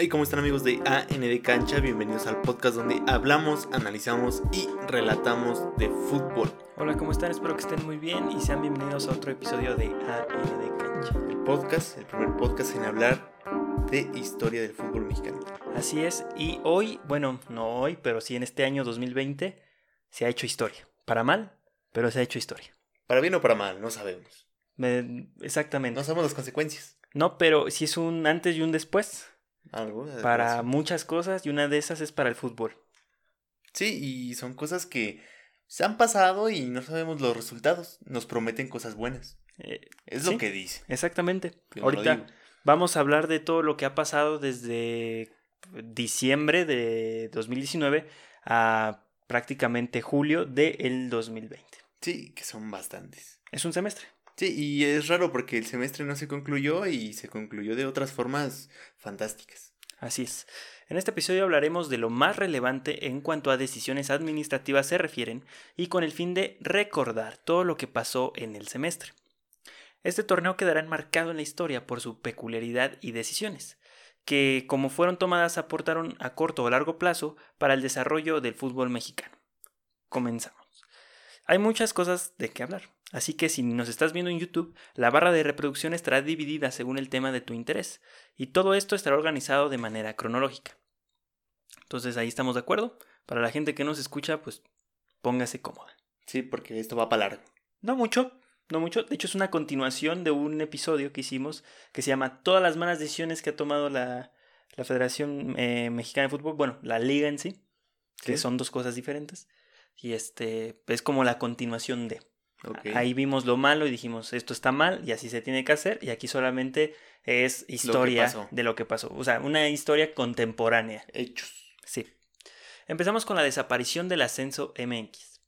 Hey, ¿cómo están amigos de AND Cancha? Bienvenidos al podcast donde hablamos, analizamos y relatamos de fútbol. Hola, ¿cómo están? Espero que estén muy bien y sean bienvenidos a otro episodio de AND Cancha. El podcast, el primer podcast en hablar de historia del fútbol mexicano. Así es, y hoy, bueno, no hoy, pero sí en este año 2020 se ha hecho historia. Para mal, pero se ha hecho historia. Para bien o para mal, no sabemos. Me- exactamente. No sabemos las consecuencias. No, pero sí es un antes y un después De para muchas cosas y una de esas es para el fútbol. Sí, y son cosas que se han pasado y no sabemos los resultados. Nos prometen cosas buenas. Eh, Es Sí. lo que dice. exactamente. Yo Ahorita vamos a hablar de todo lo que ha pasado desde diciembre de 2019 a prácticamente julio del 2020. Sí, que son bastantes. Es un semestre. Sí, y es raro porque el semestre no se concluyó y se concluyó de otras formas fantásticas. Así es. En este episodio hablaremos de lo más relevante en cuanto a decisiones administrativas se refieren y con el fin de recordar todo lo que pasó en el semestre. Este torneo quedará enmarcado en la historia por su peculiaridad y decisiones, que como fueron tomadas aportaron a corto o largo plazo para el desarrollo del fútbol mexicano. Comenzamos. Hay muchas cosas de qué hablar, así que si nos estás viendo en YouTube, la barra de reproducción estará dividida según el tema de tu interés y todo esto estará organizado de manera cronológica. Entonces ahí estamos de acuerdo. Para la gente que nos escucha, pues póngase cómoda. Sí, porque esto va para largo. No mucho, no mucho. De hecho es una continuación de un episodio que hicimos que se llama Todas las malas decisiones que ha tomado la, la Federación eh, Mexicana de Fútbol, bueno, la liga en sí, que Sí. son dos cosas diferentes. Y este es como la continuación de. Ahí vimos lo malo y dijimos, esto está mal y así se tiene que hacer. Y aquí solamente es historia de lo que pasó. O sea, una historia contemporánea. Hechos. Sí. Empezamos con la desaparición del ascenso MX.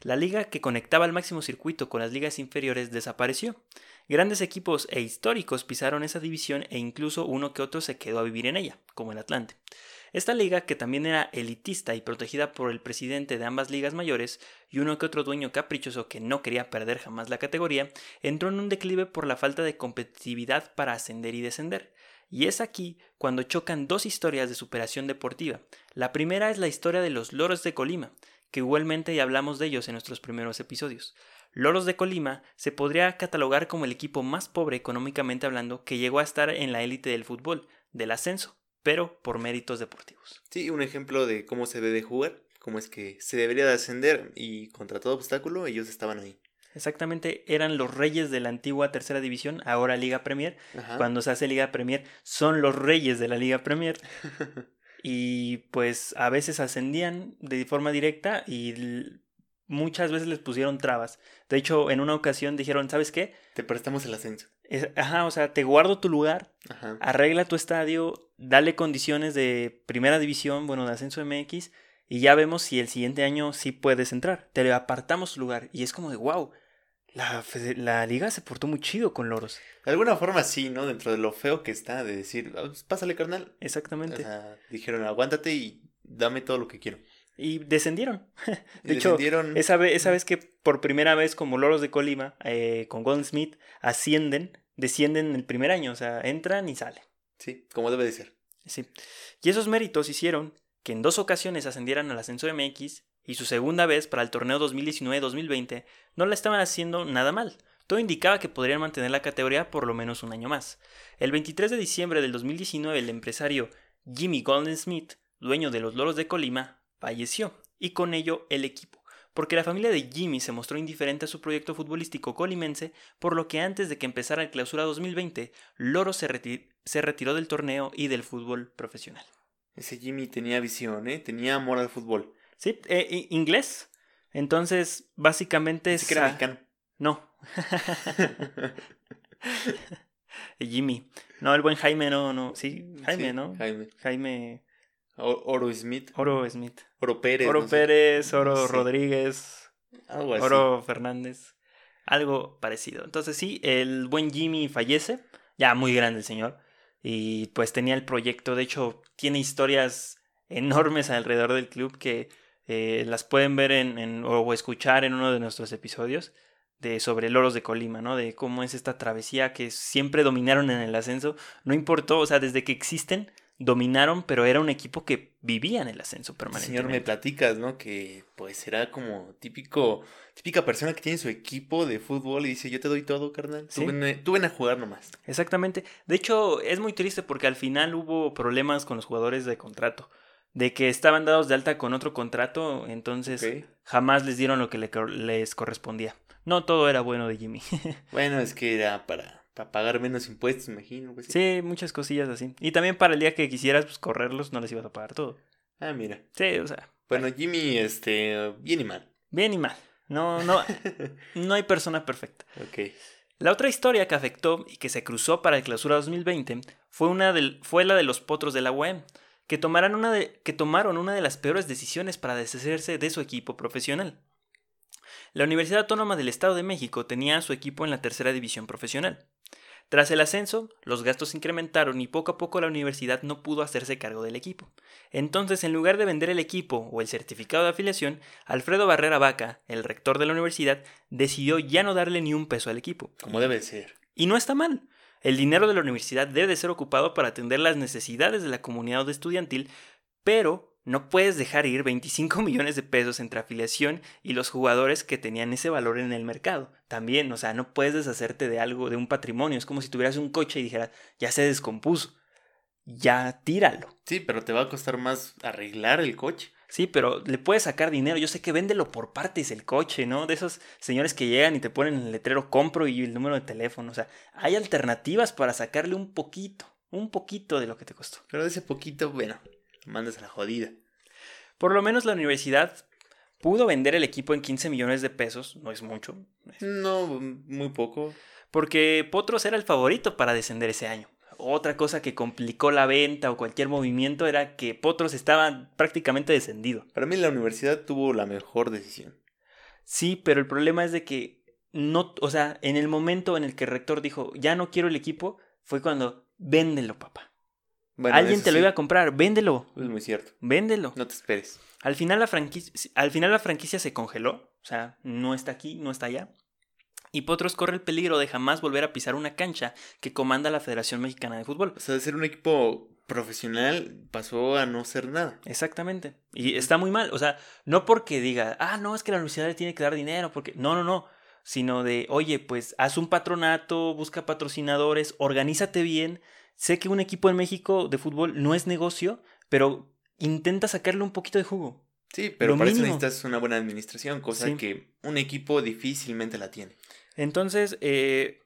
La liga que conectaba el máximo circuito con las ligas inferiores desapareció. Grandes equipos e históricos pisaron esa división e incluso uno que otro se quedó a vivir en ella, como el Atlante. Esta liga, que también era elitista y protegida por el presidente de ambas ligas mayores y uno que otro dueño caprichoso que no quería perder jamás la categoría, entró en un declive por la falta de competitividad para ascender y descender. Y es aquí cuando chocan dos historias de superación deportiva. La primera es la historia de los Loros de Colima, que igualmente ya hablamos de ellos en nuestros primeros episodios. Loros de Colima se podría catalogar como el equipo más pobre económicamente hablando que llegó a estar en la élite del fútbol, del ascenso, pero por méritos deportivos. Sí, un ejemplo de cómo se debe jugar, cómo es que se debería de ascender y contra todo obstáculo ellos estaban ahí. Exactamente, eran los reyes de la antigua tercera división, ahora Liga Premier. Ajá. Cuando se hace Liga Premier, son los reyes de la Liga Premier. y pues a veces ascendían de forma directa y muchas veces les pusieron trabas. De hecho, en una ocasión dijeron, ¿sabes qué? Te prestamos el ascenso. Es- ajá, o sea, te guardo tu lugar, Ajá. arregla tu estadio, dale condiciones de primera división, bueno, de ascenso MX, y ya vemos si el siguiente año sí puedes entrar. Te le apartamos tu lugar. Y es como de, wow, la, la liga se portó muy chido con Loros. De alguna forma sí, ¿no? Dentro de lo feo que está de decir, "Ah, pues, pásale carnal. O Exactamente. sea, dijeron, aguántate y dame todo lo que quiero. Y descendieron. Y De hecho, descendieron- Esa vez, esa vez que por primera vez como Loros de Colima, eh, con Golden Smith, ascienden, descienden el primer año, o sea, entran y salen. Sí, como debe de ser. Sí. Y esos méritos hicieron que en dos ocasiones ascendieran al ascenso MX y su segunda vez para el torneo 2019-2020 no la estaban haciendo nada mal. Todo indicaba que podrían mantener la categoría por lo menos un año más. El 23 de diciembre del 2019 el empresario Jimmy Golden Smith, dueño de los Loros de Colima, falleció y con ello el equipo. Porque la familia de Jimmy se mostró indiferente a su proyecto futbolístico colimense, por lo que antes de que empezara el clausura 2020, Loros se, reti- se retiró del torneo y del fútbol profesional. Ese Jimmy tenía visión, ¿eh? Tenía amor al fútbol. Sí, eh, inglés. Entonces, básicamente es. Era mexicano. No. Jimmy. No, el buen Jaime, no, no. Sí, Jaime, Sí, ¿no? Jaime. Jaime O- Oro Smith. Oro Smith. Oro Pérez. Oro no. Pérez, Oro. Rodríguez, Algo así. Oro Fernández. Algo parecido. Entonces, sí, el buen Jimmy fallece. Ya muy grande el señor. Y pues tenía el proyecto. De hecho, tiene historias enormes alrededor del club que eh, las pueden ver en, en- o escuchar en uno de nuestros episodios de sobre Loros de Colima, ¿no? De cómo es esta travesía que siempre dominaron en el ascenso. No importó, o sea, desde que existen, dominaron, pero era un equipo que vivía en el ascenso permanentemente. Señor, me platicas, ¿no? Que pues era como típico, típica persona que tiene su equipo de fútbol y dice, yo te doy todo, carnal. Tú, Sí. ven, tú ven a jugar nomás. Exactamente. De hecho, es muy triste porque al final hubo problemas con los jugadores de contrato. De que estaban dados de alta con otro contrato, entonces jamás les dieron lo que les correspondía. No todo era bueno de Jimmy. Bueno, es que era para, para pagar menos impuestos, imagino. pues, sí. sí, muchas cosillas así. Y también para el día que quisieras pues, correrlos, no les ibas a pagar todo. Ah, mira. Sí, o sea, Bueno, Jimmy, este, bien y mal. bien y mal. No, no, no hay persona perfecta. Ok. La otra historia que afectó y que se cruzó para el clausura 2020 fue, una del, fue la de los potros de la UEM, que, tomaran una de- que tomaron una de las peores decisiones para deshacerse de su equipo profesional. La Universidad Autónoma del Estado de México tenía a su equipo en la tercera división profesional. Tras el ascenso, los gastos se incrementaron y poco a poco la universidad no pudo hacerse cargo del equipo. Entonces, en lugar de vender el equipo o el certificado de afiliación, Alfredo Barrera Vaca, el rector de la universidad, decidió ya no darle ni un peso al equipo. Como debe ser. Y no está mal. El dinero de la universidad debe de ser ocupado para atender las necesidades de la comunidad estudiantil, pero no puedes dejar ir 25 millones de pesos entre afiliación y los jugadores que tenían ese valor en el mercado. También, o sea, no puedes deshacerte de algo, de un patrimonio. Es como si tuvieras un coche y dijeras, ya se descompuso. Ya tíralo. Sí, pero te va a costar más arreglar el coche. Sí, pero le puedes sacar dinero. Yo sé que véndelo por partes el coche, ¿no? De esos señores que llegan y te ponen el letrero compro y el número de teléfono. O sea, hay alternativas para sacarle un poquito, un poquito de lo que te costó. Pero de ese poquito, bueno, mandas a la jodida. Por lo menos la universidad pudo vender el equipo en 15 millones de pesos, no es mucho, No, muy poco. porque Potros era el favorito para descender ese año. Otra cosa que complicó la venta o cualquier movimiento era que Potros estaba prácticamente descendido. Para mí la universidad tuvo la mejor decisión. Sí, pero el problema es de que no, o sea, en el momento en el que el rector dijo, ya no quiero el equipo, fue cuando, véndelo, papá. Bueno, Alguien te lo sí, iba a comprar, véndelo, Es muy cierto. véndelo. No te esperes. Al final la franquicia, al final la franquicia se congeló, o sea, no está aquí, no está allá. Y Potros corre el peligro de jamás volver a pisar una cancha que comanda la Federación Mexicana de Fútbol. O sea, de ser un equipo profesional pasó a no ser nada. Exactamente. Y está muy mal. O sea, no porque diga, ah, no, es que la universidad le tiene que dar dinero, porque. No, no, no. Sino de, oye, pues haz un patronato, busca patrocinadores, organízate bien. Sé que un equipo en México de fútbol no es negocio, pero intenta sacarle un poquito de jugo. Sí, pero Lo para eso necesitas una buena administración, cosa Sí. que un equipo difícilmente la tiene. Entonces, eh,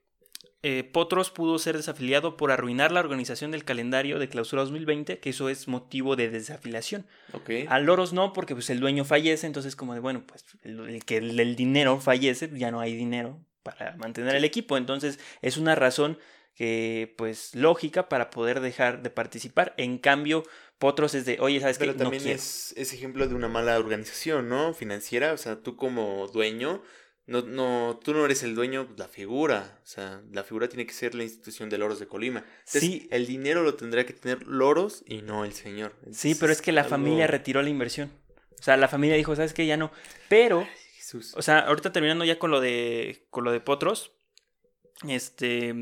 eh, Potros pudo ser desafiliado por arruinar la organización del calendario de clausura 2020, que eso es motivo de desafiliación. ¿Ok? A Loros no, porque pues el dueño fallece, entonces como de, bueno, pues el, el que el, el dinero fallece, ya no hay dinero para mantener el equipo. Entonces es una razón que, pues, lógica para poder dejar de participar. En cambio, Potros es de, oye, ¿sabes qué? Pero No también quiero. es, es ejemplo de una mala organización, ¿no? Financiera, o sea, tú como dueño, no, no, tú no eres el dueño, pues, la figura, o sea, la figura tiene que ser la institución de Loros de Colima. Entonces, Sí. el dinero lo tendrá que tener Loros y no el señor. Sí, pero es que la algo- familia retiró la inversión. O sea, la familia dijo, ¿sabes qué? Ya no. Pero Jesús. O sea, ahorita terminando ya con lo de con lo de Potros. Este,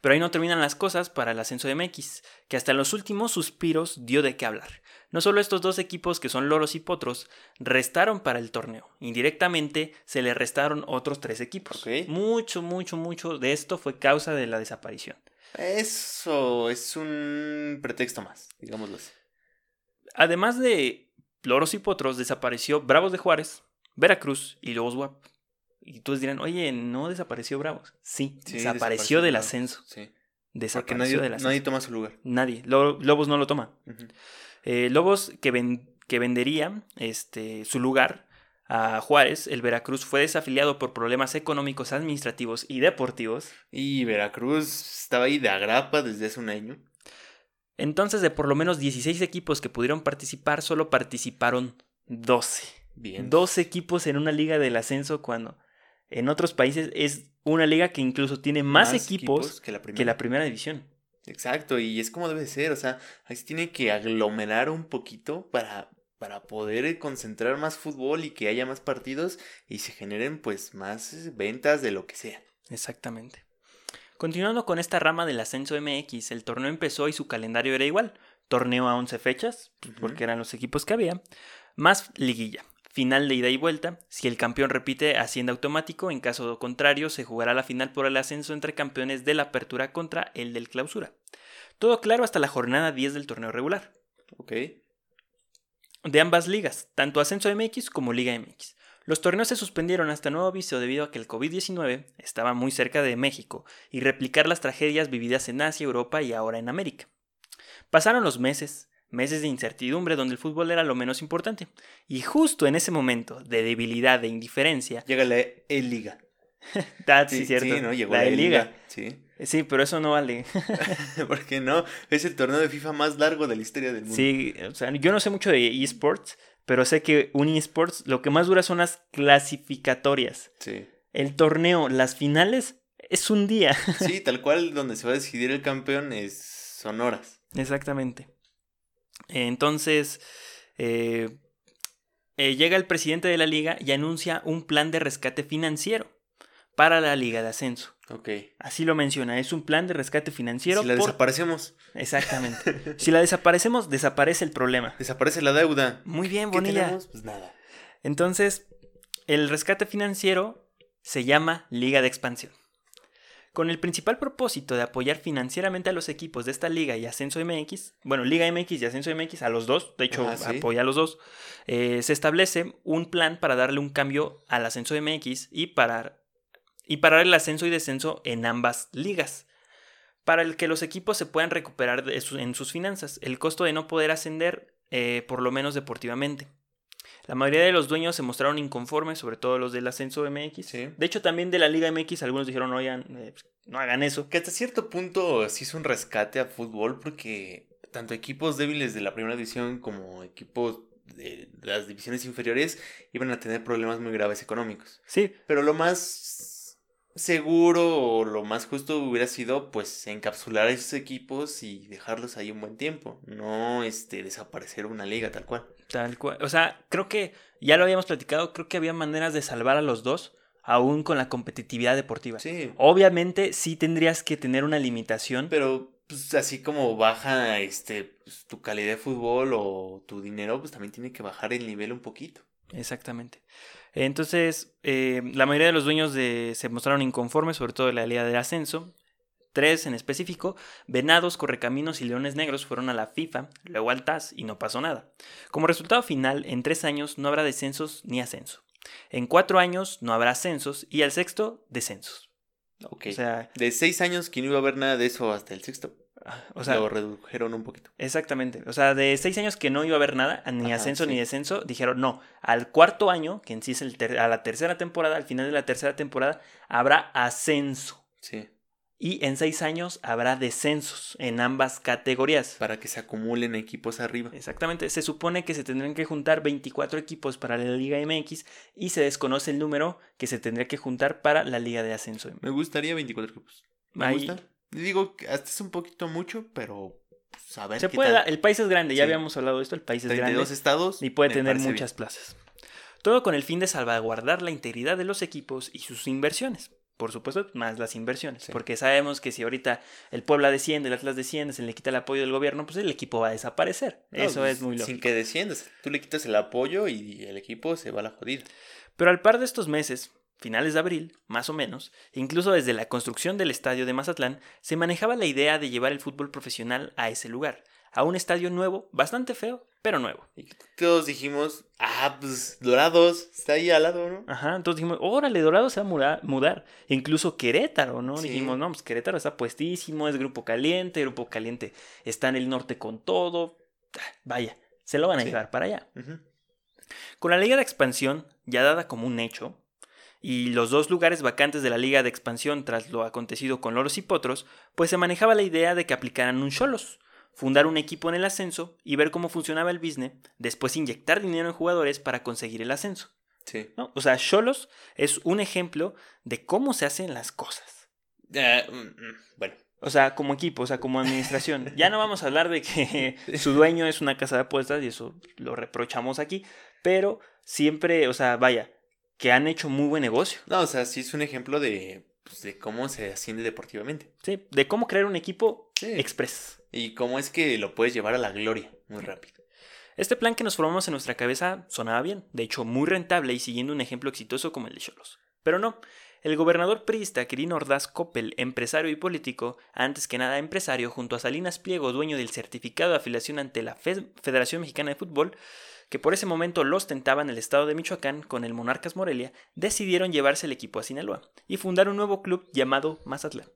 pero ahí no terminan las cosas para el ascenso de MX, que hasta en los últimos suspiros dio de qué hablar. No solo estos dos equipos que son Loros y Potros restaron para el torneo, indirectamente se le restaron otros tres equipos. Mucho, mucho, mucho de esto fue causa de la desaparición. Eso es un pretexto más, digámoslo así. Además de Loros y Potros, desapareció Bravos de Juárez, Veracruz y Lobos WAP. Y todos dirán, oye, ¿no desapareció Bravos? Sí, Sí, desapareció del ascenso. Sí. Desapareció nadie, del ascenso. nadie toma su lugar. Nadie. Lo- Lobos no lo toma. Eh, Lobos que, ven- que vendería este, su lugar a Juárez, el Veracruz fue desafiliado por problemas económicos, administrativos y deportivos. Y Veracruz estaba ahí de agrapa desde hace un año. Entonces, de por lo menos 16 equipos que pudieron participar, solo participaron 12. Bien. 12 equipos en una liga del ascenso cuando en otros países es una liga que incluso tiene más, equipos, que la primera. que la primera división. Exacto, y es como debe ser, o sea, ahí se tiene que aglomerar un poquito para, para poder concentrar más fútbol y que haya más partidos y se generen pues más ventas de lo que sea. Exactamente. Continuando con esta rama del ascenso MX, el torneo empezó y su calendario era igual. torneo a 11 fechas, pues, porque eran los equipos que había, más liguilla. Final de ida y vuelta. Si el campeón repite, asciende automático. En caso contrario, se jugará la final por el ascenso entre campeones de la apertura contra el del clausura. Todo claro hasta la jornada 10 del torneo regular. Ok. De ambas ligas, tanto Ascenso MX como Liga MX. Los torneos se suspendieron hasta nuevo aviso debido a que el COVID-19 estaba muy cerca de México y replicar las tragedias vividas en Asia, Europa y ahora en América. Pasaron los meses, meses de incertidumbre donde el fútbol era lo menos importante. Y justo en ese momento de debilidad, de indiferencia. Llega la E-Liga. Ah, sí, cierto. Sí, ¿no? Llegó la la E-Liga. E-Liga. Sí. Sí, pero eso no vale. ¿Por qué no? Es el torneo de FIFA más largo de la historia del mundo. Sí, o sea, yo no sé mucho de esports, pero sé que un esports lo que más dura son las clasificatorias. Sí. El torneo, las finales, es un día. Sí, tal cual donde se va a decidir el campeón es son horas. Exactamente. Entonces, eh, eh, llega el presidente de la liga y anuncia un plan de rescate financiero para la liga de ascenso. Ok. Así lo menciona, es un plan de rescate financiero. si la por- desaparecemos, Exactamente. si la desaparecemos, desaparece el problema. desaparece la deuda. Muy bien, ¿Qué Bonilla. tenemos? Pues nada. Entonces, el rescate financiero se llama Liga de Expansión. Con el principal propósito de apoyar financieramente a los equipos de esta liga y Ascenso MX, bueno, Liga MX y Ascenso MX, a los dos, de hecho, sí. apoya a los dos, eh, se establece un plan para darle un cambio al Ascenso MX y parar, y parar el ascenso y descenso en ambas ligas, para el que los equipos se puedan recuperar su- en sus finanzas, el costo de no poder ascender, eh, por lo menos deportivamente. La mayoría de los dueños se mostraron inconformes, sobre todo los del ascenso MX. Sí. De hecho, también de la Liga MX, algunos dijeron, oigan, eh, no hagan eso. Que hasta cierto punto sí es un rescate a fútbol porque tanto equipos débiles de la primera división como equipos de las divisiones inferiores iban a tener problemas muy graves económicos. Sí, Pero lo más seguro o lo más justo hubiera sido pues encapsular a esos equipos y dejarlos ahí un buen tiempo, no este desaparecer una liga tal cual. tal cual. O sea, creo que ya lo habíamos platicado, creo que había maneras de salvar a los dos, aún con la competitividad deportiva. Sí, Obviamente, sí tendrías que tener una limitación. pero pues así como baja este pues, tu calidad de fútbol o tu dinero, pues también tiene que bajar el nivel un poquito. Exactamente. Entonces, eh, la mayoría de los dueños de, se mostraron inconformes, sobre todo de la Liga del Ascenso. Tres en específico, Venados, Correcaminos y Leones Negros fueron a la FIFA, luego al TAS y no pasó nada. Como resultado final, en tres años no habrá descensos ni ascenso. En cuatro años no habrá ascensos y al sexto, descensos. Ok. O sea, de seis años que no iba a haber nada de eso hasta el sexto. O sea lo redujeron un poquito. Exactamente. O sea, de seis años que no iba a haber nada, ni Ajá, ascenso sí. ni descenso, dijeron no. Al cuarto año, que en sí es el ter- a la tercera temporada, al final de la tercera temporada, habrá ascenso. Sí. Y en seis años habrá descensos en ambas categorías. Para que se acumulen equipos arriba. Exactamente. Se supone que se tendrían que juntar 24 equipos para la Liga MX y se desconoce el número que se tendría que juntar para la Liga de Ascenso. Me gustaría 24 equipos. Me Ahí- gusta. Digo que hasta es un poquito mucho, pero pues, a ver Se qué puede, tal. el país es grande, ya habíamos hablado de esto, el país es 32 grande. estados. y puede tener muchas plazas. Todo con el fin de salvaguardar la integridad de los equipos y sus inversiones. Por supuesto, más las inversiones. Sí. Porque sabemos que si ahorita el Puebla desciende, el Atlas desciende, se le quita el apoyo del gobierno, pues el equipo va a desaparecer. No, Eso pues, es muy lógico. Sin que desciendas. Tú le quitas el apoyo y el equipo se va a la jodida. Pero al par de estos meses, finales de abril, más o menos, incluso desde la construcción del estadio de Mazatlán, se manejaba la idea de llevar el fútbol profesional a ese lugar, a un estadio nuevo, bastante feo, pero nuevo. Y todos dijimos, ah, pues Dorados, está ahí al lado, ¿no? Ajá, entonces dijimos, órale, Dorado se va a mudar, mudar. Incluso Querétaro, ¿no? Sí. Dijimos, no, pues Querétaro está puestísimo, es Grupo Caliente, Grupo Caliente está en el norte con todo. Ah, Vaya, se lo van a Sí. llevar para allá. Con la Liga de Expansión, ya dada como un hecho, y los dos lugares vacantes de la Liga de Expansión tras lo acontecido con Loros y Potros, pues se manejaba la idea de que aplicaran un Cholos, fundar un equipo en el ascenso y ver cómo funcionaba el business, después inyectar dinero en jugadores para conseguir el ascenso. Sí. ¿no? O sea, Cholos es un ejemplo de cómo se hacen las cosas. Ah, mm, mm, bueno, O sea, como equipo, o sea, como administración. Ya no vamos a hablar de que su dueño es una casa de apuestas y eso lo reprochamos aquí, pero siempre, o sea, vaya, que han hecho muy buen negocio. no, o sea, sí es un ejemplo de pues, de cómo se asciende deportivamente. Sí, de cómo crear un equipo Sí. express. Y cómo es que lo puedes llevar a la gloria muy rápido. Este plan que nos formamos en nuestra cabeza sonaba bien, de hecho muy rentable y siguiendo un ejemplo exitoso como el de Cholos. Pero no, el gobernador priista Quirino Ordaz Coppel, empresario y político, antes que nada empresario, junto a Salinas Pliego, dueño del certificado de afiliación ante la Fe- Federación Mexicana de Fútbol, que por ese momento lo ostentaba en el estado de Michoacán con el Monarcas Morelia, decidieron llevarse el equipo a Sinaloa y fundar un nuevo club llamado Mazatlán.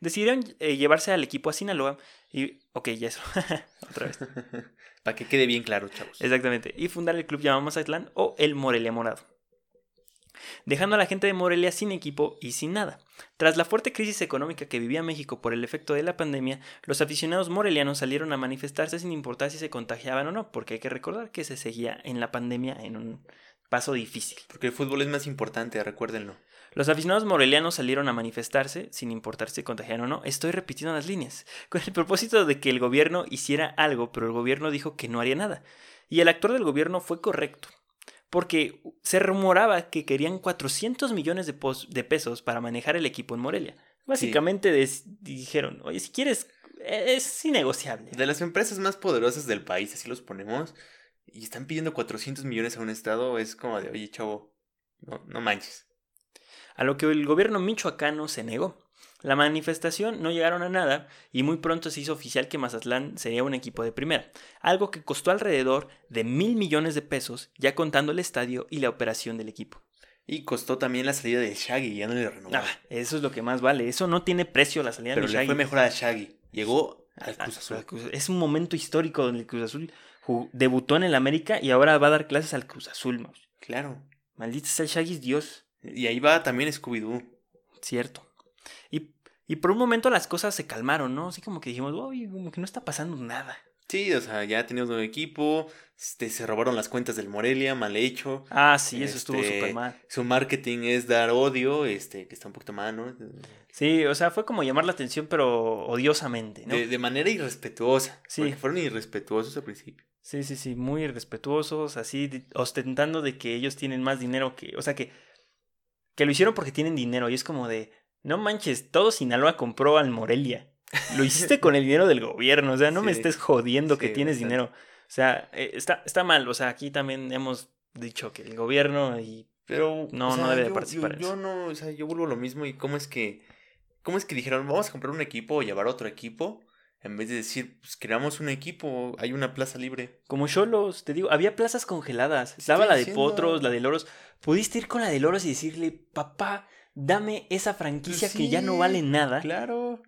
Decidieron eh, llevarse al equipo a Sinaloa y... Ok, ya eso. Otra vez. Para que quede bien claro, chavos. Exactamente. Y fundar el club llamado Mazatlán o el Morelia Morado. Dejando a la gente de Morelia sin equipo y sin nada. Tras la fuerte crisis económica que vivía México por el efecto de la pandemia, los aficionados morelianos salieron a manifestarse sin importar si se contagiaban o no, porque hay que recordar que se seguía en la pandemia en un paso difícil. Porque el fútbol es más importante, recuérdenlo. Los aficionados morelianos salieron a manifestarse, sin importar si contagiaron o no. Estoy repitiendo las líneas, con el propósito de que el gobierno hiciera algo, pero el gobierno dijo que no haría nada. Y el actor del gobierno fue correcto, porque se rumoraba que querían 400 millones de, pesos para manejar el equipo en Morelia. Básicamente dijeron, oye, si quieres, e-, es innegociable. De las empresas más poderosas del país, así los ponemos, y están pidiendo 400 millones a un estado, es como de, oye, chavo, no, no manches. a lo que el gobierno michoacano se negó. La manifestación no llegaron a nada y muy pronto se hizo oficial que Mazatlán sería un equipo de primera, algo que costó alrededor de mil millones de pesos, ya contando el estadio y la operación del equipo. Y costó también la salida de Shaggy, ya no le renovaron. Ah, eso es lo que más vale, eso no tiene precio la salida pero de le Shaggy. fue mejor a Shaggy. Llegó al Ah, Cruz Azul. Es un momento histórico donde el Cruz Azul debutó en el América y ahora va a dar clases al Cruz Azul. Claro. Maldito sea el Shaggy es Dios. Y ahí va también Scooby-Doo. Cierto. Y, y por un momento las cosas se calmaron, ¿no? Así como que dijimos, uy, como que no está pasando nada. Sí, o sea, ya teníamos nuevo equipo, este, se robaron las cuentas del Morelia, mal hecho. Ah, sí, eso estuvo Este, súper mal. Su marketing es dar odio, este, que está un poquito mal, ¿no? Sí, o sea, fue como llamar la atención, pero odiosamente, ¿no? De, de manera irrespetuosa. Sí. Porque fueron irrespetuosos al principio. Sí, sí, sí, muy irrespetuosos, así, ostentando de que ellos tienen más dinero que, o sea, que, que lo hicieron porque tienen dinero y es como de, no manches, todo Sinaloa compró al Morelia. Lo hiciste con el dinero del gobierno, o sea, no me estés jodiendo que tienes dinero. O sea, eh, está, está mal, o sea, aquí también hemos dicho que el gobierno y Pero. No, o sea, no debe de yo- participar Yo, yo no, o sea, yo vuelvo a lo mismo y cómo es que. ¿Cómo es que dijeron, vamos a comprar un equipo o llevar otro equipo? En vez de decir, pues creamos un equipo, hay una plaza libre. Como Cholos, te digo, había plazas congeladas. Estaba la de diciendo. Potros, la de Loros. Pudiste ir con la de Loros y decirle, papá, dame esa franquicia que ya no vale nada. Claro.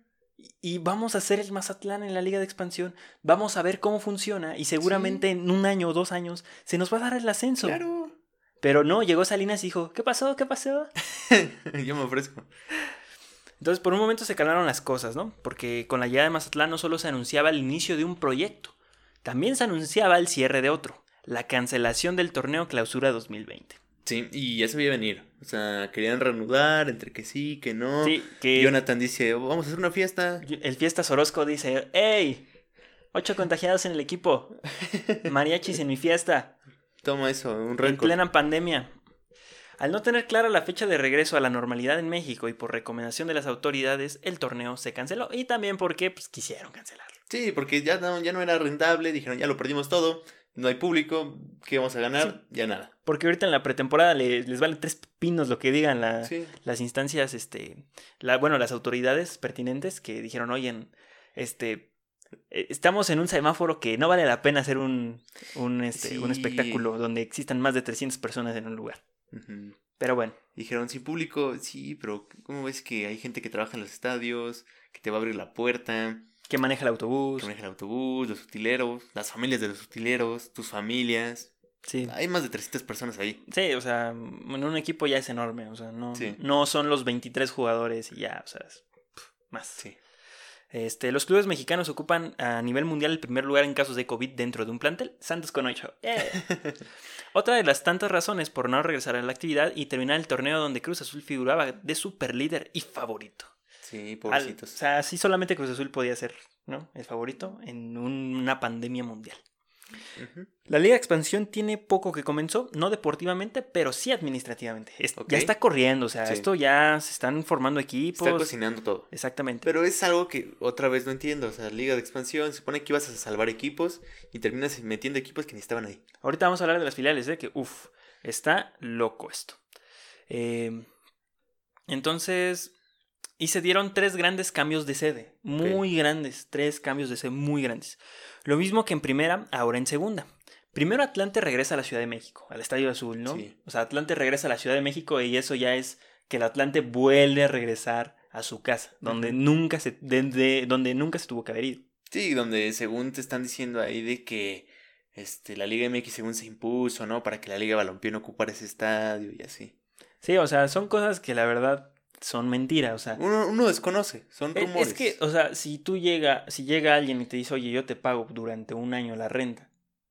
Y vamos a hacer el Mazatlán en la Liga de Expansión. Vamos a ver cómo funciona. Y seguramente en un año o dos años se nos va a dar el ascenso. Claro. Pero no, llegó Salinas y dijo, ¿qué pasó? ¿Qué pasó? yo me ofrezco. Entonces, por un momento se calmaron las cosas, ¿no? Porque con la llegada de Mazatlán no solo se anunciaba el inicio de un proyecto, también se anunciaba el cierre de otro, la cancelación del torneo Clausura 2020. Sí, y ya se veía venir. O sea, querían reanudar entre que sí, que no. Sí, que Jonathan dice, vamos a hacer una fiesta. el Fiesta Sorosco dice, ¡Ey! Ocho contagiados en el equipo. Mariachis en mi fiesta. Toma eso, un En récord. plena pandemia. Al no tener clara la fecha de regreso a la normalidad en México y por recomendación de las autoridades, el torneo se canceló. Y también porque pues, quisieron cancelarlo. Sí, porque ya no, ya no era rentable, dijeron, ya lo perdimos todo, no hay público, ¿qué vamos a ganar? Ya nada. Porque ahorita en la pretemporada le- les vale tres pinos lo que digan la- Sí. las instancias, este, la, bueno, las autoridades pertinentes que dijeron, oye, este, eh, estamos en un semáforo que no vale la pena hacer un, un, este, un Sí. espectáculo donde existan más de 300 personas en un lugar. Pero bueno, Dijeron, sin público, sí, pero ¿cómo ves que hay gente que trabaja en los estadios, que te va a abrir la puerta, que maneja el autobús. que maneja el autobús, los utileros, las familias de los utileros, tus familias? Sí. Hay más de 300 personas ahí. Sí, o sea, en un equipo ya es enorme, o sea, no, Sí. no son los 23 jugadores y ya, o sea, es más. Sí. Este, los clubes mexicanos ocupan a nivel mundial el primer lugar en casos de COVID dentro de un plantel. Santos con 8. Otra de las tantas razones por no regresar a la actividad y terminar el torneo donde Cruz Azul figuraba de super líder y favorito. Sí, Al- pobrecitos. o sea, sí solamente Cruz Azul podía ser, ¿no? El favorito en un- una pandemia mundial. La Liga de Expansión tiene poco que comenzó, no deportivamente, pero sí administrativamente. Es-. Ya está corriendo, o sea, Sí. esto ya se están formando equipos. Está cocinando todo. Exactamente. Pero es algo que otra vez no entiendo. O sea, Liga de Expansión, se supone que ibas a salvar equipos y terminas metiendo equipos que ni estaban ahí. Ahorita vamos a hablar de las filiales, ¿eh? que uff, está loco esto. Eh, entonces, y se dieron tres grandes cambios de sede, muy grandes, tres cambios de sede muy grandes. Lo mismo que en primera, ahora en segunda. Primero Atlante regresa a la Ciudad de México, al Estadio Azul, ¿no? Sí. O sea, Atlante regresa a la Ciudad de México y eso ya es que el Atlante vuelve a regresar a su casa, donde nunca se, desde donde nunca se tuvo que haber ido. Sí, donde según te están diciendo ahí de que este, la Liga MX según se impuso, ¿no? Para que la Liga Balompié no ocupara ese estadio y así. Sí, o sea, son cosas que la verdad son mentiras, o sea. Uno, uno desconoce, son rumores. Es que, o sea, si tú llega, si llega alguien y te dice, oye, yo te pago durante un año la renta,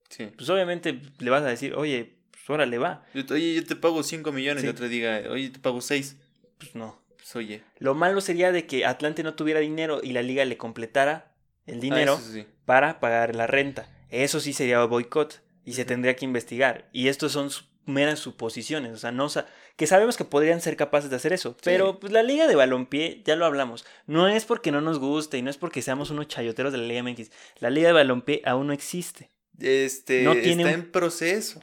Sí. pues obviamente le vas a decir, oye, pues órale va. Yo te- oye, yo te pago 5 millones Sí. y otro diga, oye, te pago 6. Pues no. Pues oye. Lo malo sería de que Atlante no tuviera dinero y la liga le completara el Ah, dinero sí. para pagar la renta. Eso sí sería boicot y se tendría que investigar. Y estos son meras suposiciones, o sea, no que sabemos que podrían ser capaces de hacer eso, pero pues, la liga de balompié, ya lo hablamos, no es porque no nos guste y no es porque seamos unos chayoteros de la liga MX, la liga de balompié aún no existe. Este, No tiene está un- en proceso.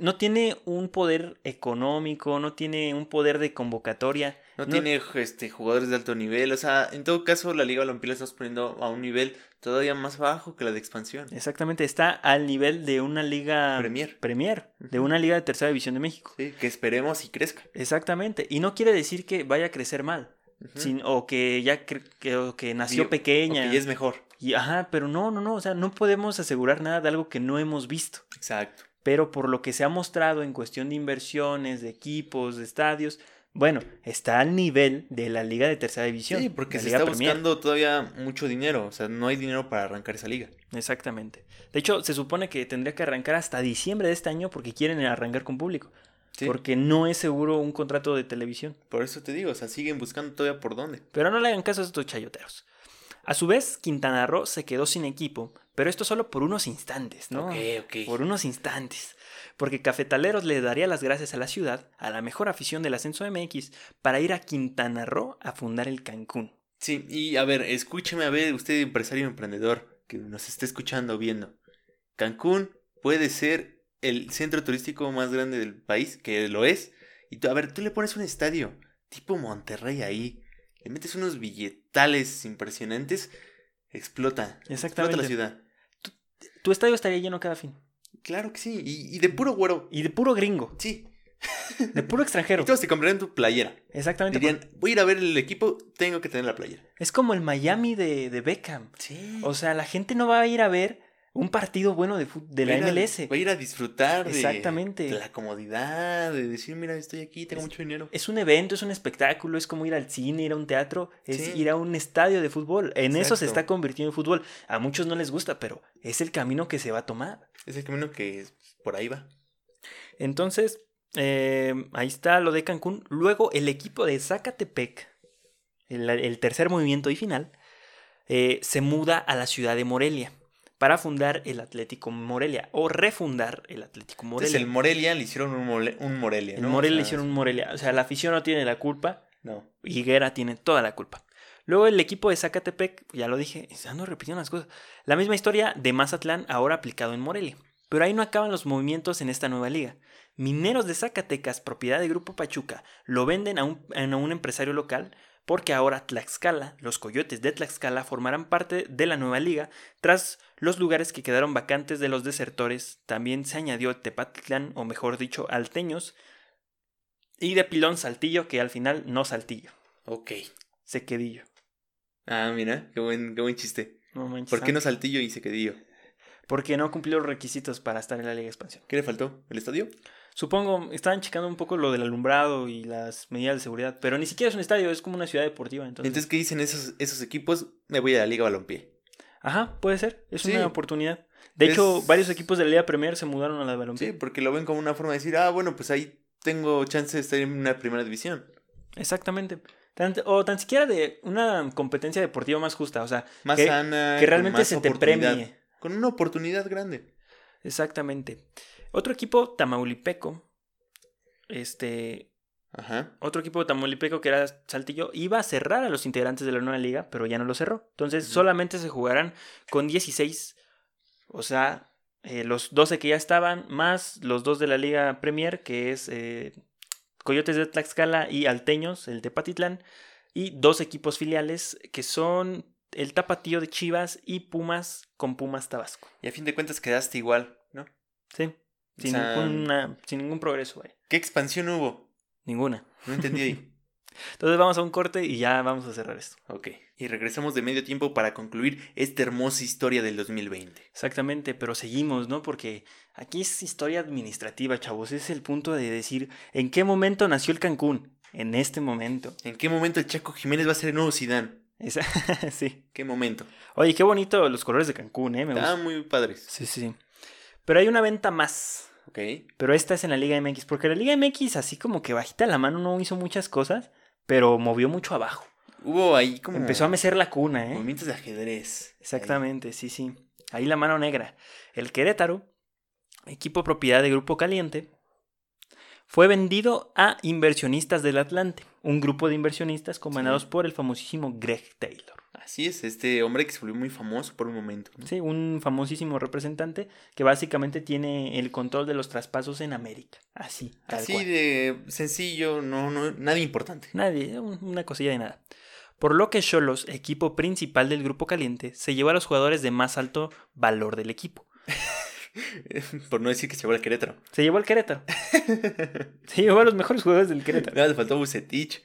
No tiene un poder económico, no tiene un poder de convocatoria. No, No- tiene este, jugadores de alto nivel. O sea, en todo caso, la Liga Balompié la estamos poniendo a un nivel todavía más bajo que la de expansión. Exactamente, está al nivel de una liga Premier. Premier, de una liga de tercera división de México. Sí, que esperemos y crezca. Exactamente, y no quiere decir que vaya a crecer mal, sin- o que ya cre- que, o que nació pequeña. O que ya es mejor. Y, ajá, pero no, no, no, o sea, no podemos asegurar nada de algo que no hemos visto. Exacto. Pero por lo que se ha mostrado en cuestión de inversiones, de equipos, de estadios, bueno, está al nivel de la liga de tercera división. Sí, porque se está Premier. buscando todavía mucho dinero. O sea, no hay dinero para arrancar esa liga. Exactamente. De hecho, se supone que tendría que arrancar hasta diciembre de este año porque quieren arrancar con público. Sí. Porque no es seguro un contrato de televisión. Por eso te digo, o sea, siguen buscando todavía por dónde. Pero no le hagan caso a estos chayoteros. A su vez, Quintana Roo se quedó sin equipo, pero esto solo por unos instantes, ¿no? Ok, ok. Por unos instantes. Porque Cafetaleros le daría las gracias a la ciudad, a la mejor afición del ascenso MX, para ir a Quintana Roo a fundar el Cancún. Sí, y a ver, escúcheme, a ver, usted empresario emprendedor que nos esté escuchando viendo. Cancún puede ser el centro turístico más grande del país, que lo es. Y tú, a ver, tú le pones un estadio tipo Monterrey ahí, le metes unos billetales impresionantes, explota. Exactamente. Explota la ciudad. Tu estadio estaría lleno cada fin. Claro que sí, y, y de puro güero. Y de puro gringo, Sí. de puro extranjero. Y todos te comprarían tu playera. Exactamente. Dirían, voy a ir a ver el equipo, tengo que tener la playera. Es como el Miami de, de Beckham. Sí. O sea, la gente no va a ir a ver un partido bueno de, de la MLS. Voy a ir a disfrutar de, Exactamente. de la comodidad, de decir, mira, estoy aquí, tengo Es- mucho dinero. Es un evento, es un espectáculo, es como ir al cine, ir a un teatro, es Sí. ir a un estadio de fútbol. En eso se está convirtiendo en fútbol. A muchos no les gusta, pero es el camino que se va a tomar. Es el camino que por ahí va. Entonces, eh, ahí está lo de Cancún. Luego, el equipo de Zacatepec, el, el tercer movimiento y final, eh, se muda a la ciudad de Morelia para fundar el Atlético Morelia o refundar el Atlético Entonces Morelia. el Morelia le hicieron un, mole- un Morelia, El. Morelia O le hicieron un Morelia. O sea, la afición no tiene la culpa. No. Higuera tiene toda la culpa. Luego el equipo de Zacatepec, ya lo dije, ando repitiendo las cosas. La misma historia de Mazatlán ahora aplicado en Morelia. Pero ahí no acaban los movimientos en esta nueva liga. Mineros de Zacatecas, propiedad de Grupo Pachuca, lo venden a un, a un empresario local porque ahora Tlaxcala, los coyotes de Tlaxcala formarán parte de la nueva liga tras los lugares que quedaron vacantes de los desertores. También se añadió Tepatitlán, o mejor dicho, Alteños, y de Pilón Saltillo, que al final no Saltillo, Ok. Sequedillo. Ah, mira, qué buen, qué buen chiste. No manches, ¿Por qué no saltillo y sequedillo? Porque no cumplió los requisitos para estar en la Liga de Expansión. ¿Qué le faltó? ¿El estadio? Supongo, estaban checando un poco lo del alumbrado y las medidas de seguridad, pero ni siquiera es un estadio, es como una ciudad deportiva. Entonces, Entonces, ¿qué dicen esos, esos equipos? Me voy a la Liga Balompié. Ajá, puede ser, es Sí. una oportunidad. De Es- hecho, varios equipos de la Liga Premier se mudaron a la balompié. Sí, porque lo ven como una forma de decir, ah, bueno, pues ahí tengo chance de estar en una primera división. Exactamente. Tan- o tan siquiera de una competencia deportiva más justa, o sea, Más que, sana. que realmente se te premie. Con una oportunidad grande. Exactamente. Otro equipo tamaulipeco, este, Ajá. otro equipo tamaulipeco que era Saltillo, iba a cerrar a los integrantes de la nueva liga, pero ya no lo cerró. Entonces solamente se jugarán con 16, o sea, eh, los 12 que ya estaban, más los dos de la Liga Premier, que es eh, Coyotes de Tlaxcala y Alteños, el de Patitlán, y dos equipos filiales que son el Tapatío de Chivas y Pumas con Pumas Tabasco. Y a fin de cuentas quedaste igual, ¿no? Sí, sin, O sea, ninguna, sin ningún progreso, güey. ¿Qué expansión hubo? Ninguna. No entendí ahí. Entonces vamos a un corte y ya vamos a cerrar esto. ok. Y regresamos de medio tiempo para concluir esta hermosa historia del 2020. Exactamente, pero seguimos, ¿no? Porque aquí es historia administrativa, chavos. Es el punto de decir en qué momento nació el Cancún. En este momento. ¿En qué momento el Chaco Jiménez va a ser el nuevo? Esa- sí. ¿Qué momento? Oye, qué bonito los colores de Cancún, ¿eh? Me Están muy padres. Sí, sí. Pero hay una venta más. Ok. Pero esta es en la Liga MX. Porque la Liga MX, así como que bajita la mano, no hizo muchas cosas. Pero movió mucho abajo. Hubo ahí como... Empezó a mecer la cuna, ¿eh? Movimientos de ajedrez. Exactamente, sí, sí. Ahí la mano negra. El Querétaro, equipo propiedad de Grupo Caliente, fue vendido a inversionistas del Atlante, un grupo de inversionistas comandados Sí. por el famosísimo Greg Taylor. Así es, este hombre que se volvió muy famoso por un momento. ¿no? Sí, un famosísimo representante que básicamente tiene el control de los traspasos en América. Así, tal Así cual. de sencillo, no, no, nada importante. Nadie, un- una cosilla de nada. Por lo que Cholos, equipo principal del Grupo Caliente, se llevó a los jugadores de más alto valor del equipo. por no decir que se llevó al Querétaro. Se llevó al Querétaro. Se llevó a los mejores jugadores del Querétaro. Nada, le faltó Bucetich.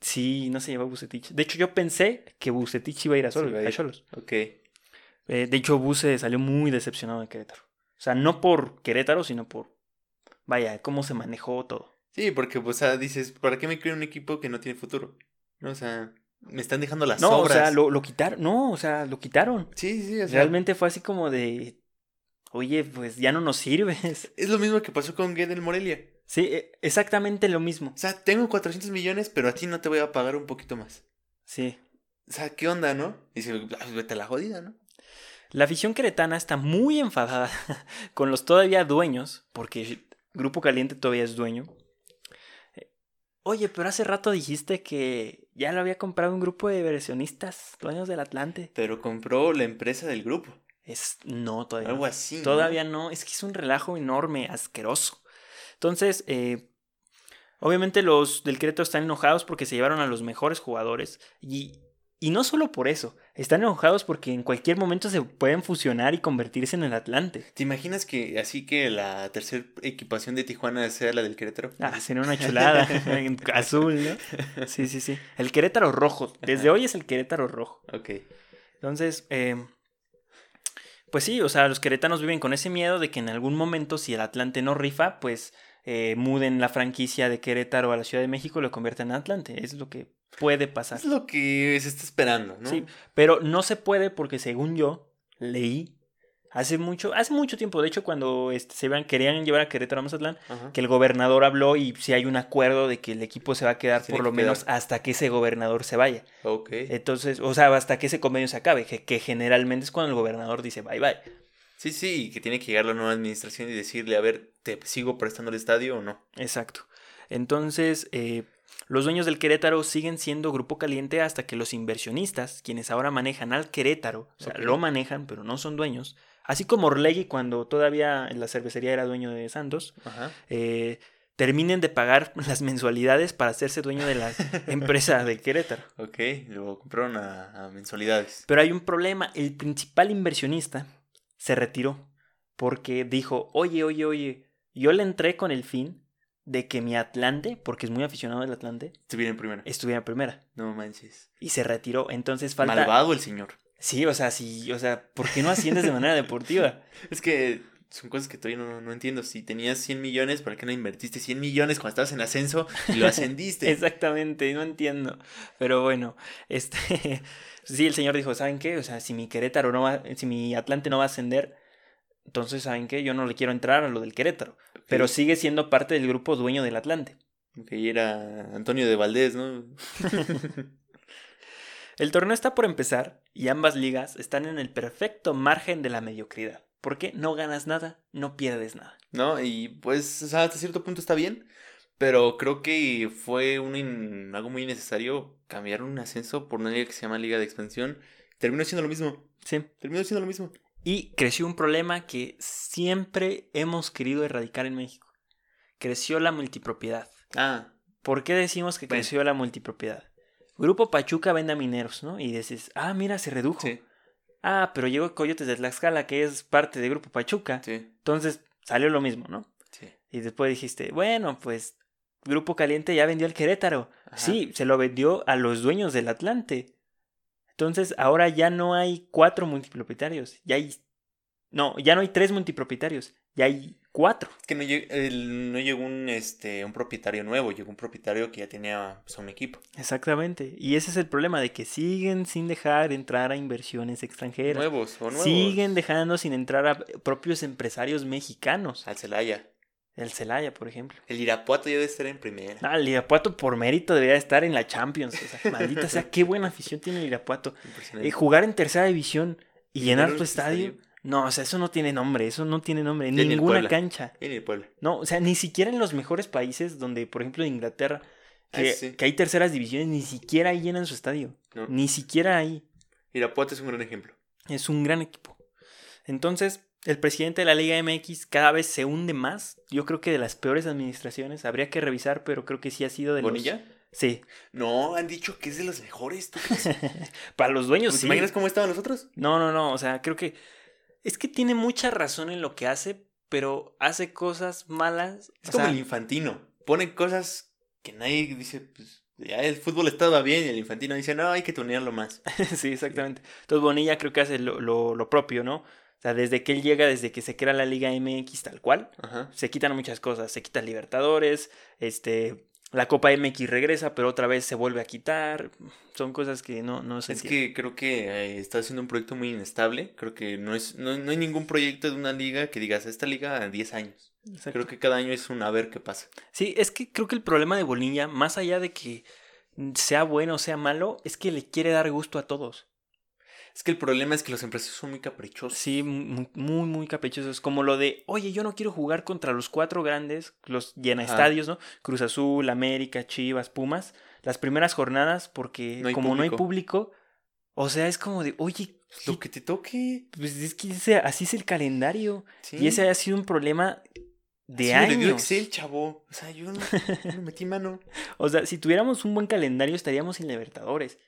Sí, no se llevó a Bucetich. De hecho, yo pensé que Bucetich iba a ir a, Sí, Sol- iba a ir. a Xolos. Ok. Eh, de hecho, Buce salió muy decepcionado de Querétaro. O sea, no por Querétaro, sino por, vaya, cómo se manejó todo. Sí, porque, pues, o sea, dices, ¿para qué me creo un equipo que no tiene futuro? No, o sea, me están dejando las no, obras. o sea, lo, lo quitaron. No, o sea, lo quitaron. Sí, sí, o sea, Realmente fue así como de, oye, pues ya no nos sirves. es lo mismo que pasó con Guedel Morelia. Sí, eh, exactamente lo mismo. O sea, tengo 400 millones, pero a ti no te voy a pagar un poquito más. Sí. O sea, ¿qué onda, no? Y dice, "Ah, vete a la jodida, ¿no? La afición queretana está muy enfadada con los todavía dueños, porque Grupo Caliente todavía es dueño. Eh, Oye, pero hace rato dijiste que ya lo había comprado un grupo de inversionistas, dueños del Atlante. Pero compró la empresa del grupo. Es no, todavía Algo así. Todavía no, es que es un relajo enorme, asqueroso. Entonces, eh, obviamente los del Querétaro están enojados porque se llevaron a los mejores jugadores y, y no solo por eso, están enojados porque en cualquier momento se pueden fusionar y convertirse en el Atlante. ¿Te imaginas que así que la tercera equipación de Tijuana sea la del Querétaro? Ah, sería una chulada, azul, ¿no? Sí, sí, sí. El Querétaro rojo, desde hoy es el Querétaro rojo. Ok. Entonces, eh, pues sí, o sea, los queretanos viven con ese miedo de que en algún momento, si el Atlante no rifa, pues eh, muden la franquicia de Querétaro a la Ciudad de México y lo conviertan en Atlante. Es lo que puede pasar. Es lo que se está esperando, ¿no? Sí, pero no se puede porque según yo leí hace mucho, hace mucho tiempo, de hecho cuando este, se querían llevar a Querétaro a Mazatlán, Ajá. que el gobernador habló y si hay un acuerdo de que el equipo se va a quedar por lo que menos quedar. hasta que ese gobernador se vaya. Ok. Entonces, o sea, hasta que ese convenio se acabe, que, que generalmente es cuando el gobernador dice bye bye. Sí, sí, y que tiene que llegar la nueva administración y decirle, a ver, ¿te sigo prestando el estadio o no? Exacto. Entonces, eh, los dueños del Querétaro siguen siendo grupo caliente hasta que los inversionistas, quienes ahora manejan al Querétaro, o sea, lo manejan, pero no son dueños, así como Orlegui cuando todavía en la cervecería era dueño de Santos, Ajá. eh, terminen de pagar las mensualidades para hacerse dueño de la empresa de Querétaro. Ok, lo compraron a, a mensualidades. Pero hay un problema, el principal inversionista se retiró porque dijo, oye, oye, oye, yo le entré con el fin de que mi Atlante, porque es muy aficionado del Atlante, Estuvieron en primera. estuviera en primera. No manches. Y se retiró. Entonces falta. Malvado el señor. Sí, o sea, sí, o sea, ¿por qué no asciendes de manera deportiva? Es que son cosas que todavía no, no entiendo. Si tenías 100 millones, ¿para qué no invertiste 100 millones cuando estabas en ascenso y lo ascendiste? Exactamente, no entiendo. Pero bueno, este. Sí, el señor dijo, ¿saben qué? O sea, si mi Querétaro no va, si mi Atlante no va a ascender, entonces, ¿saben qué? Yo no le quiero entrar a lo del Querétaro. Pero sigue siendo parte del grupo dueño del Atlante. Ok, era Antonio de Valdés, ¿no? El torneo está por empezar y ambas ligas están en el perfecto margen de la mediocridad. Porque no ganas nada, no pierdes nada. ¿No? Y pues, o sea, hasta cierto punto está bien. Pero creo que fue un in- algo muy innecesario cambiar un ascenso por una liga que se llama Liga de Expansión. Terminó siendo lo mismo. Sí. Terminó siendo lo mismo. Y creció un problema que siempre hemos querido erradicar en México. Creció la multipropiedad. Ah, ¿Por qué decimos que Bueno. creció la multipropiedad? Grupo Pachuca vende a mineros, ¿no? Y dices, ah, mira, se redujo. sí, Ah, pero llegó Coyotes de Tlaxcala, que es parte de Grupo Pachuca. sí, Entonces salió lo mismo, ¿no? sí. Y después dijiste, bueno, pues Grupo Caliente ya vendió al Querétaro. Ajá. Sí, se lo vendió a los dueños del Atlante. Entonces ahora ya no hay cuatro multipropietarios. Ya hay. No, ya no hay tres multipropietarios. Ya hay cuatro. Es que no, el- no llegó un, este, un propietario nuevo, llegó un propietario que ya tenía pues, un equipo. Exactamente. Y ese es el problema de que siguen sin dejar entrar a inversiones extranjeras. Nuevos o nuevos. Siguen dejando sin entrar a propios empresarios mexicanos. Al Celaya. El Celaya, por ejemplo. El Irapuato ya debe estar en primera. Ah, el Irapuato por mérito debería estar en la Champions. O sea, maldita sea, qué buena afición tiene el Irapuato. Eh, jugar en tercera división y llenar tu estadio. No, o sea, eso no tiene nombre, eso no tiene nombre, en ninguna cancha. En el Puebla. No, o sea, ni siquiera en los mejores países, donde, por ejemplo, en Inglaterra, Ah, que, sí. que hay terceras divisiones, ni siquiera ahí llenan su estadio. No. Ni siquiera ahí. Irapuato es un gran ejemplo. Es un gran equipo. Entonces, el presidente de la Liga MX cada vez se hunde más. Yo creo que de las peores administraciones. Habría que revisar, pero creo que sí ha sido de los... ¿Bonilla? Sí. No, han dicho que es de los mejores. ¿Tú crees? Para los dueños, ¿Te sí. imaginas cómo estaban nosotros? No, no, no. O sea, creo que. Es que tiene mucha razón en lo que hace, pero hace cosas malas. Es o como sea, el infantino. Ponen cosas que nadie dice, pues, ya el fútbol estaba bien y el infantino dice, no, hay que tunearlo más. sí, exactamente. Entonces Bonilla creo que hace lo, lo, lo propio, ¿no? O sea, desde que él llega, desde que se crea la Liga MX tal cual, Ajá. se quitan muchas cosas. Se quita Libertadores, este. La Copa MX regresa, pero otra vez se vuelve a quitar. Son cosas que no, no se Es que creo que eh, está haciendo un proyecto muy inestable. Creo que no es no, no hay ningún proyecto de una liga que digas, esta liga a 10 años. Exacto. Creo que cada año es un a ver qué pasa. Sí, es que creo que el problema de Bonilla, más allá de que sea bueno o sea malo, es que le quiere dar gusto a todos. Es que el problema es que los empresarios son muy caprichosos. Sí, muy, muy, muy caprichosos. Como lo de, oye, yo no quiero jugar contra los cuatro grandes, los llena Ajá. estadios, ¿no? Cruz Azul, América, Chivas, Pumas, las primeras jornadas, porque No como no hay público. o sea, es como de, oye, Pues lo que te toque. pues es que ese- así es el calendario. Sí. Y ese ha sido un problema de Así me le dio años. Excel, chavo. O sea, yo no, metí mano. O sea, si tuviéramos un buen calendario estaríamos sin Libertadores.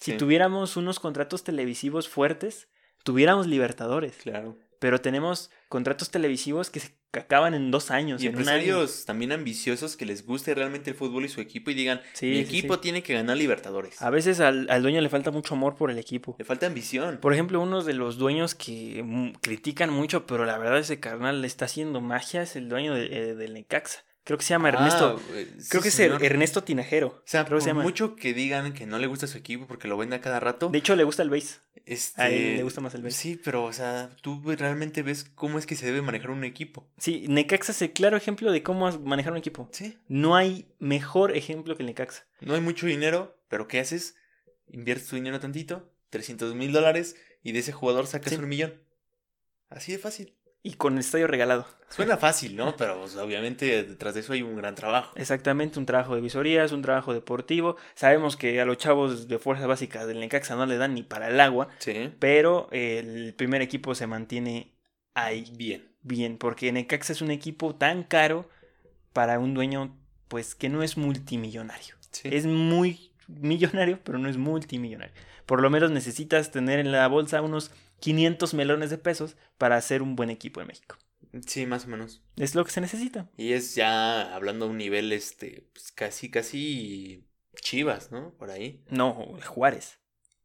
Si Sí. tuviéramos unos contratos televisivos fuertes, tuviéramos Libertadores. Claro. Pero tenemos contratos televisivos que se acaban en dos años. Y en un año. empresarios también ambiciosos que les guste realmente el fútbol y su equipo y digan, Sí, mi sí, equipo sí. tiene que ganar Libertadores. A veces al, al dueño le falta mucho amor por el equipo. Le falta ambición. Por ejemplo, uno de los dueños que critican mucho, pero la verdad ese carnal le está haciendo magia, es el dueño de- eh, del Necaxa. Creo que se llama Ernesto. Ah, eh, creo que es señor. Er- Ernesto Tinajero. O sea, creo que por se llama. mucho que digan que no le gusta su equipo porque lo vende a cada rato. De hecho, le gusta el base. este, A él le gusta más el base. Sí, pero, o sea, tú realmente ves cómo es que se debe manejar un equipo. Sí, Necaxa es el claro ejemplo de cómo manejar un equipo. Sí. No hay mejor ejemplo que el Necaxa. No hay mucho dinero, pero ¿qué haces? Inviertes tu dinero tantito, 300 mil dólares, y de ese jugador sacas Sí. un millón. Así de fácil. Y con el estadio regalado. Suena fácil, ¿no? Pero pues, obviamente detrás de eso hay un gran trabajo. Exactamente, un trabajo de visorías, un trabajo deportivo. Sabemos que a los chavos de fuerzas básicas del Necaxa no le dan ni para el agua, Sí. pero el primer equipo se mantiene ahí Bien. bien, porque Necaxa es un equipo tan caro para un dueño, pues que no es multimillonario. Sí. Es muy millonario, pero no es multimillonario. Por lo menos necesitas tener en la bolsa unos 500 melones de pesos para hacer un buen equipo en México. Sí, más o menos. Es lo que se necesita. Y es ya hablando a un nivel, este, pues casi, casi chivas, ¿no? Por ahí. No, Juárez.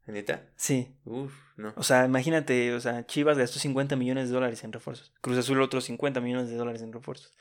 ¿Neta? Sí. Uf, no. O sea, imagínate, o sea, Chivas gastó 50 millones de dólares en refuerzos. Cruz Azul otros 50 millones de dólares en refuerzos.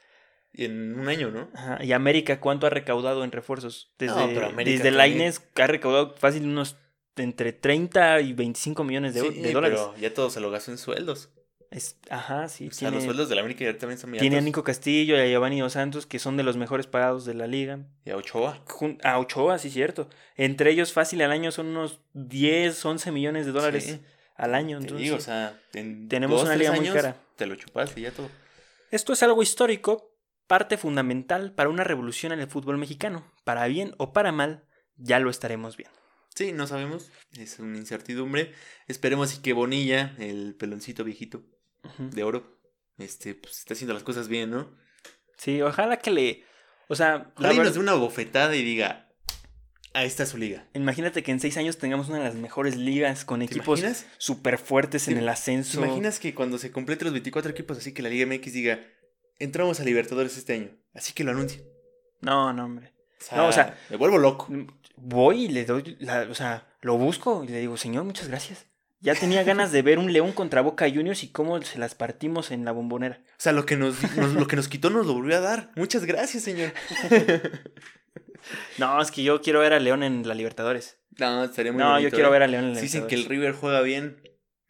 Y en un año, ¿no? Ajá. Y América, ¿cuánto ha recaudado en refuerzos? Desde, No, pero América desde también. Lainez ha recaudado fácil unos entre 30 y 25 millones de, Sí, de dólares. pero ya todo se lo gastó en sueldos. Es, ajá, sí. O sea, tiene los sueldos de la América ya también son muy tiene a altos. Nico Castillo y a Giovanni Dos Santos, que son de los mejores pagados de la liga. Y a Ochoa. Jun- A Ochoa, sí, cierto. Entre ellos, fácil al año son unos 10, 11 millones de dólares. Sí. al año. Te Entonces, digo, o sea, en tenemos dos, una liga muy cara. Te lo chupaste ya todo. Esto es algo histórico, parte fundamental para una revolución en el fútbol mexicano. Para bien o para mal, ya lo estaremos viendo. Sí, no sabemos. Es una incertidumbre. Esperemos y que Bonilla, el peloncito viejito de oro, este, pues está haciendo las cosas bien, ¿no? Sí, ojalá que le. O sea, la Ojalá nos dé una bofetada y diga, ahí está su liga. imagínate que en seis años tengamos una de las mejores ligas con ¿Te equipos súper fuertes en ¿Te- el ¿Te ascenso. imaginas que cuando se completen los 24 equipos, así que la Liga MX diga, entramos a Libertadores este año? Así que lo anuncie. No, no, hombre. O sea, No, o sea- me vuelvo loco. Voy y le doy, la- o sea, lo busco y le digo, señor, muchas gracias. Ya tenía ganas de ver un León contra Boca Juniors y cómo se las partimos en la bombonera. O sea, lo que nos, nos- lo que nos quitó nos lo volvió a dar. Muchas gracias, señor. No, es que yo quiero ver a León en la Libertadores. No, estaría muy No, bonito, yo quiero ¿eh? ver a León en la Si dicen que el Libertadores. River juega bien,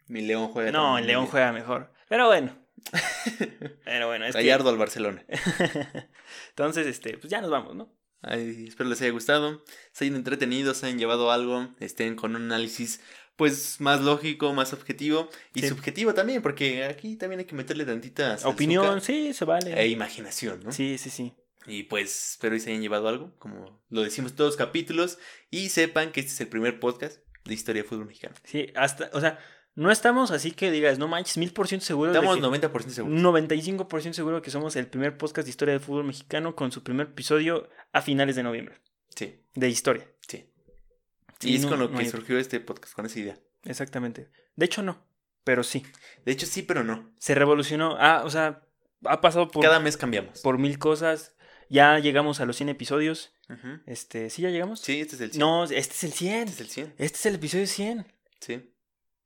mi León juega No, el León bien. juega mejor. Pero bueno. Pero bueno, es que... Gallardo al Barcelona. Entonces, este, pues ya nos vamos, ¿no? Ay, espero les haya gustado, se hayan entretenido, se hayan llevado algo, estén con un análisis pues más lógico, más objetivo y Sí. subjetivo también, porque aquí también hay que meterle tantita Opinión, sí, se vale. e imaginación, ¿no? Sí, sí, sí. Y pues espero y se hayan llevado algo, como lo decimos todos los capítulos, y sepan que este es el primer podcast de historia de fútbol mexicano. Sí, hasta, o sea, no estamos así que digas, no manches, mil por ciento seguro. de Estamos que- 90% un seguros. 95% seguro que somos el primer podcast de historia del fútbol mexicano con su primer episodio a finales de noviembre. Sí, De historia. sí. Sí, y es no- con lo no que hay- surgió este podcast, con esa idea. Exactamente. De hecho, no. Pero sí. De hecho, sí, pero no. Se revolucionó. Ah, o sea, ha pasado por, Cada mes cambiamos. por mil cosas. Ya llegamos a los 100 episodios. Este, ¿sí ya llegamos? Sí, este es el 100. No, este es el 100. Este es el 100. Este es el episodio 100. Sí.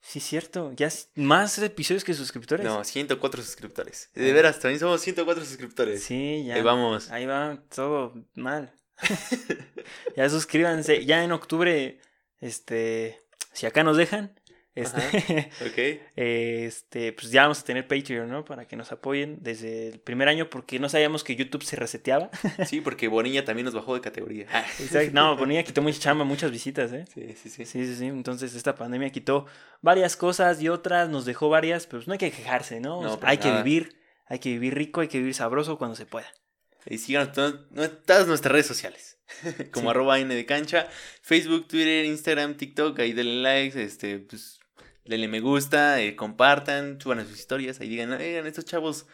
Sí, cierto. Ya más episodios que suscriptores. No, 104 suscriptores. De veras, también somos 104 suscriptores. Sí, ya. Ahí vamos. Ahí va todo mal. ya suscríbanse. Ya en octubre, este, si acá nos dejan, este, Ok. este, pues ya vamos a tener Patreon, ¿no? Para que nos apoyen desde el primer año porque no sabíamos que YouTube se reseteaba. Sí, porque Bonilla también nos bajó de categoría. Exacto. No, ponía quitó mucha chamba, muchas visitas, ¿eh? Sí, sí, sí. Sí, sí, sí. Entonces esta pandemia quitó varias cosas y otras nos dejó varias, pero pues no hay que quejarse, ¿no? No, O sea, para hay que vivir, hay que vivir rico, hay que vivir sabroso cuando se pueda. Y síganos en todas nuestras redes sociales. Como Sí. arroba N de cancha. Facebook, Twitter, Instagram, TikTok. Ahí denle likes. Este, pues, denle me gusta. eh, compartan. Suban a sus historias. Ahí digan, oigan, estos chavos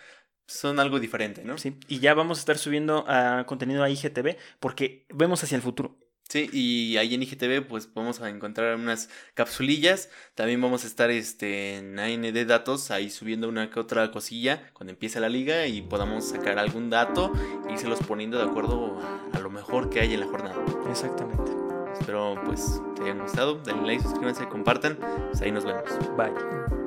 son algo diferente, ¿no? Sí, y ya vamos a estar subiendo a contenido a IGTV porque vemos hacia el futuro. Sí, y ahí en IGTV pues vamos a encontrar unas capsulillas. También vamos a estar este, en AND Datos ahí subiendo una que otra cosilla cuando empiece la liga y podamos sacar algún dato y irselos poniendo de acuerdo a, a lo mejor que hay en la jornada. Exactamente. Espero pues te hayan gustado. Denle like, suscríbanse, compartan. Pues ahí nos vemos. Bye.